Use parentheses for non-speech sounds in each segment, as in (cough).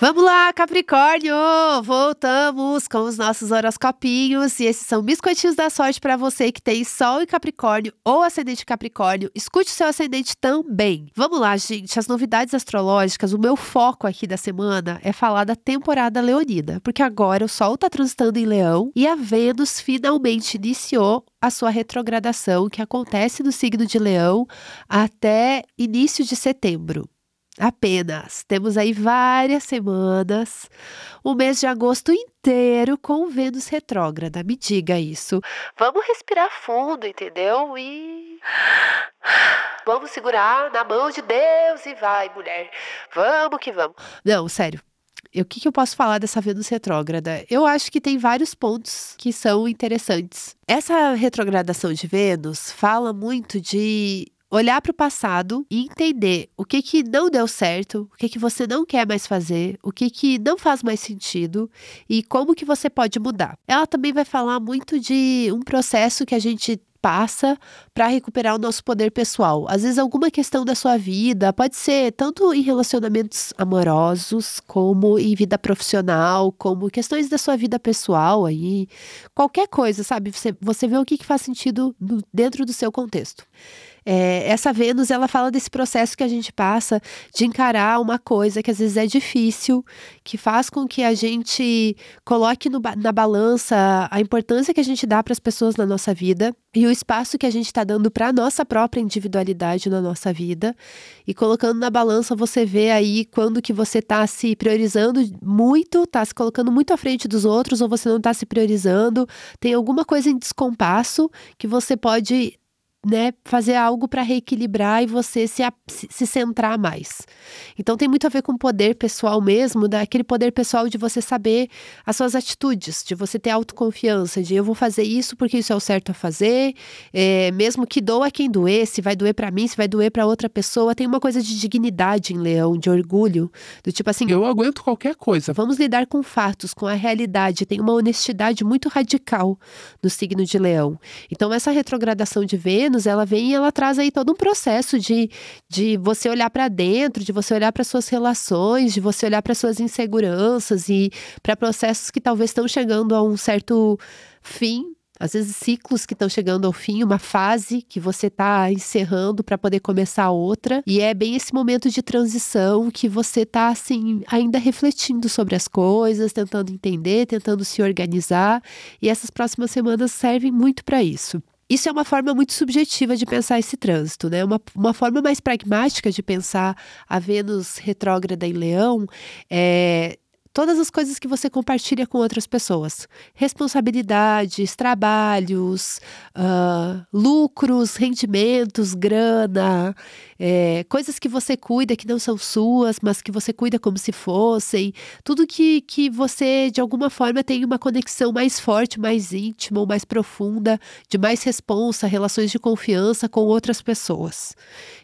Vamos lá, Capricórnio! Voltamos com os nossos horoscopinhos e esses são biscoitinhos da sorte para você que tem Sol em Capricórnio ou ascendente Capricórnio. Escute o seu ascendente também. Vamos lá, gente. As novidades astrológicas, o meu foco aqui da semana é falar da temporada leonina, porque agora o Sol está transitando em Leão e a Vênus finalmente iniciou a sua retrogradação, que acontece no signo de Leão até início de setembro. Apenas. Temos aí várias semanas, o mês de agosto inteiro com Vênus retrógrada. Me diga isso. Vamos respirar fundo, entendeu? E. Vamos segurar na mão de Deus e vai, mulher. Vamos que vamos. Não, sério. O que, que eu posso falar dessa Vênus retrógrada? Eu acho que tem vários pontos que são interessantes. Essa retrogradação de Vênus fala muito de olhar para o passado e entender o que que não deu certo, o que que você não quer mais fazer, o que que não faz mais sentido e como que você pode mudar. Ela também vai falar muito de um processo que a gente passa para recuperar o nosso poder pessoal. Às vezes, alguma questão da sua vida pode ser tanto em relacionamentos amorosos, como em vida profissional, como questões da sua vida pessoal aí. Qualquer coisa, sabe? Você, você vê o que, que faz sentido no, dentro do seu contexto. É, essa Vênus, ela fala desse processo que a gente passa de encarar uma coisa que às vezes é difícil, que faz com que a gente coloque no, na balança a importância que a gente dá para as pessoas na nossa vida e o espaço que a gente está dando para a nossa própria individualidade na nossa vida. E colocando na balança, você vê aí quando que você está se priorizando muito, está se colocando muito à frente dos outros, ou você não está se priorizando, tem alguma coisa em descompasso que você pode né, fazer algo para reequilibrar e você se, se centrar mais. Então tem muito a ver com o poder pessoal mesmo, daquele poder pessoal de você saber as suas atitudes, de você ter autoconfiança, de eu vou fazer isso porque isso é o certo a fazer, é, mesmo que doa quem doer, se vai doer para mim, se vai doer para outra pessoa, tem uma coisa de dignidade em Leão, de orgulho, do tipo assim, eu aguento qualquer coisa. Vamos lidar com fatos, com a realidade, tem uma honestidade muito radical no signo de Leão. Então essa retrogradação de Vênus anos, ela vem e ela traz aí todo um processo de, de você olhar para dentro, de você olhar para suas relações, de você olhar para suas inseguranças e para processos que talvez estão chegando a um certo fim. Às vezes ciclos que estão chegando ao fim, uma fase que você está encerrando para poder começar outra, e é bem esse momento de transição que você está assim ainda refletindo sobre as coisas, tentando entender, tentando se organizar, e essas próximas semanas servem muito para isso. Isso é uma forma muito subjetiva de pensar esse trânsito, né? Uma, uma forma mais pragmática de pensar a Vênus retrógrada em Leão é todas as coisas que você compartilha com outras pessoas. Responsabilidades, trabalhos, uh, lucros, rendimentos, grana, é, coisas que você cuida que não são suas, mas que você cuida como se fossem. Tudo que, que você, de alguma forma, tem uma conexão mais forte, mais íntima, ou mais profunda, de mais responsa, relações de confiança com outras pessoas.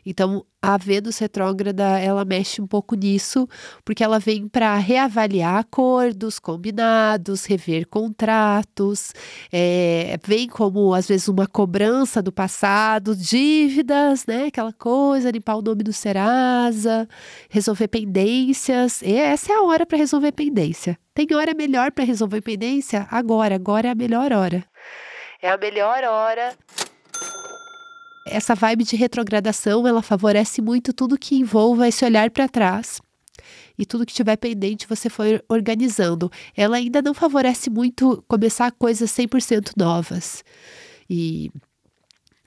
Então, a Vênus retrógrada, ela mexe um pouco nisso, porque ela vem para reavaliar acordos combinados, rever contratos, é, vem como, às vezes, uma cobrança do passado, dívidas, né? Aquela coisa, limpar o nome do Serasa, resolver pendências. E essa é a hora para resolver pendência. Tem hora melhor para resolver pendência? Agora, agora é a melhor hora. É a melhor hora essa vibe de retrogradação, ela favorece muito tudo que envolva esse olhar para trás e tudo que tiver pendente você foi organizando. Ela ainda não favorece muito começar coisas 100% novas e,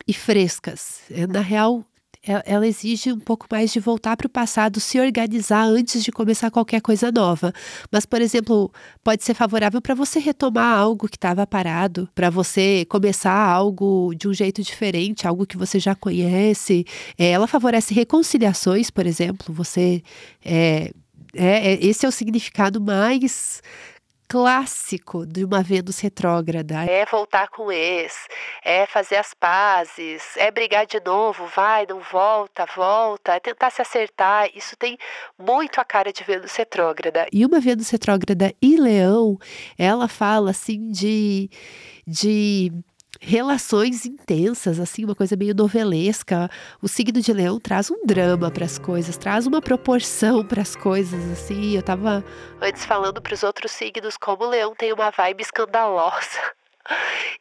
e frescas. Na real, ela exige um pouco mais de voltar para o passado, se organizar antes de começar qualquer coisa nova. Mas, por exemplo, pode ser favorável para você retomar algo que estava parado, para você começar algo de um jeito diferente, algo que você já conhece. É, ela favorece reconciliações, por exemplo. Você é, é, é esse é o significado mais clássico de uma Vênus retrógrada. É voltar com o ex, é fazer as pazes, é brigar de novo, vai, não volta, volta, é tentar se acertar. Isso tem muito a cara de Vênus retrógrada. E uma Vênus retrógrada e Leão, ela fala assim de de relações intensas, assim, uma coisa meio novelesca. O signo de Leão traz um drama para as coisas, traz uma proporção para as coisas, assim. Eu tava antes falando para os outros signos como o Leão tem uma vibe escandalosa.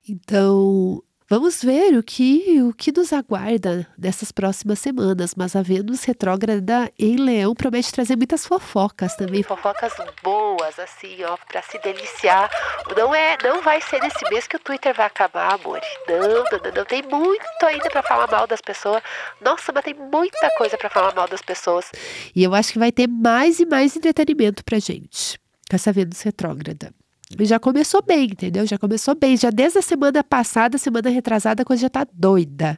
Então, Vamos ver o que, o que nos aguarda nessas próximas semanas, mas a Vênus retrógrada em Leão promete trazer muitas fofocas também, fofocas boas, assim, ó, para se deliciar. Não é, não vai ser nesse mês que o Twitter vai acabar, amor. Não, não, não, não. tem muito ainda para falar mal das pessoas. Nossa, mas tem muita coisa para falar mal das pessoas. E eu acho que vai ter mais e mais entretenimento pra gente com essa Vênus retrógrada já começou bem, entendeu? Já começou bem. Já desde a semana passada, semana retrasada, a coisa já tá doida.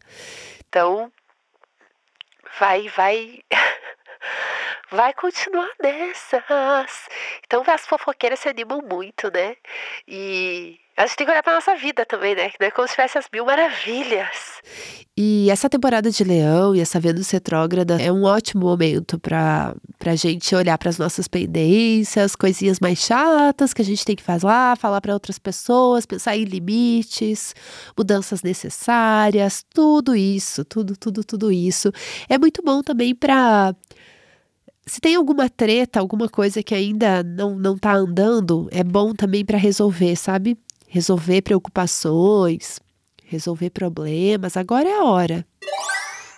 Então, vai, vai. (laughs) vai continuar nessas. Então as fofoqueiras se animam muito, né? E a gente tem que olhar para nossa vida também, né? É como se tivesse as mil maravilhas. E essa temporada de Leão e essa Vênus retrógrada é um ótimo momento para a gente olhar para as nossas pendências, coisinhas mais chatas que a gente tem que fazer lá, falar para outras pessoas, pensar em limites, mudanças necessárias, tudo isso, tudo, tudo, tudo isso. É muito bom também para se tem alguma treta, alguma coisa que ainda não, não tá andando, é bom também para resolver, sabe? Resolver preocupações, resolver problemas. Agora é a hora.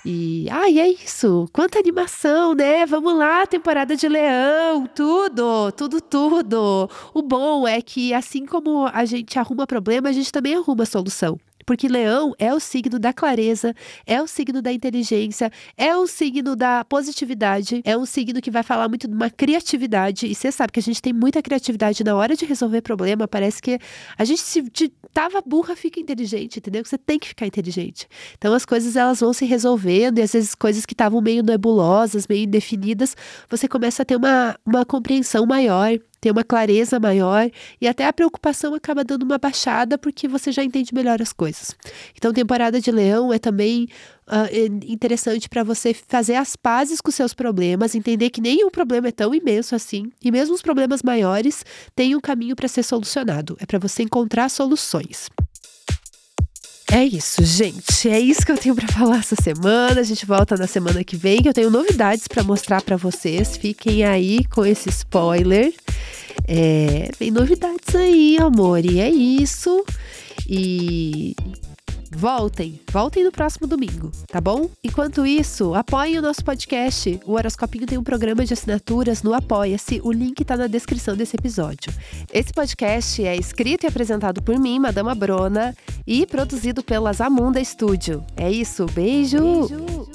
E ai, é isso. Quanta animação, né? Vamos lá, temporada de Leão, tudo, tudo, tudo. O bom é que assim como a gente arruma problema, a gente também arruma solução. Porque leão é o signo da clareza, é o signo da inteligência, é o signo da positividade, é um signo que vai falar muito de uma criatividade. E você sabe que a gente tem muita criatividade na hora de resolver problema. Parece que a gente se de, tava burra, fica inteligente, entendeu? Você tem que ficar inteligente. Então as coisas elas vão se resolvendo e às vezes coisas que estavam meio nebulosas, meio indefinidas, você começa a ter uma, uma compreensão maior ter uma clareza maior e até a preocupação acaba dando uma baixada porque você já entende melhor as coisas. Então, temporada de Leão é também uh, interessante para você fazer as pazes com seus problemas, entender que nenhum problema é tão imenso assim e mesmo os problemas maiores têm um caminho para ser solucionado. É para você encontrar soluções. É isso, gente. É isso que eu tenho para falar essa semana. A gente volta na semana que vem, eu tenho novidades para mostrar para vocês. Fiquem aí com esse spoiler. É, tem novidades aí, amor. E é isso. E Voltem, voltem no próximo domingo, tá bom? Enquanto isso, apoiem o nosso podcast. O Horoscopinho tem um programa de assinaturas no Apoia-se. O link tá na descrição desse episódio. Esse podcast é escrito e apresentado por mim, Madama Brona, e produzido pela Zamunda Studio. É isso, beijo! beijo.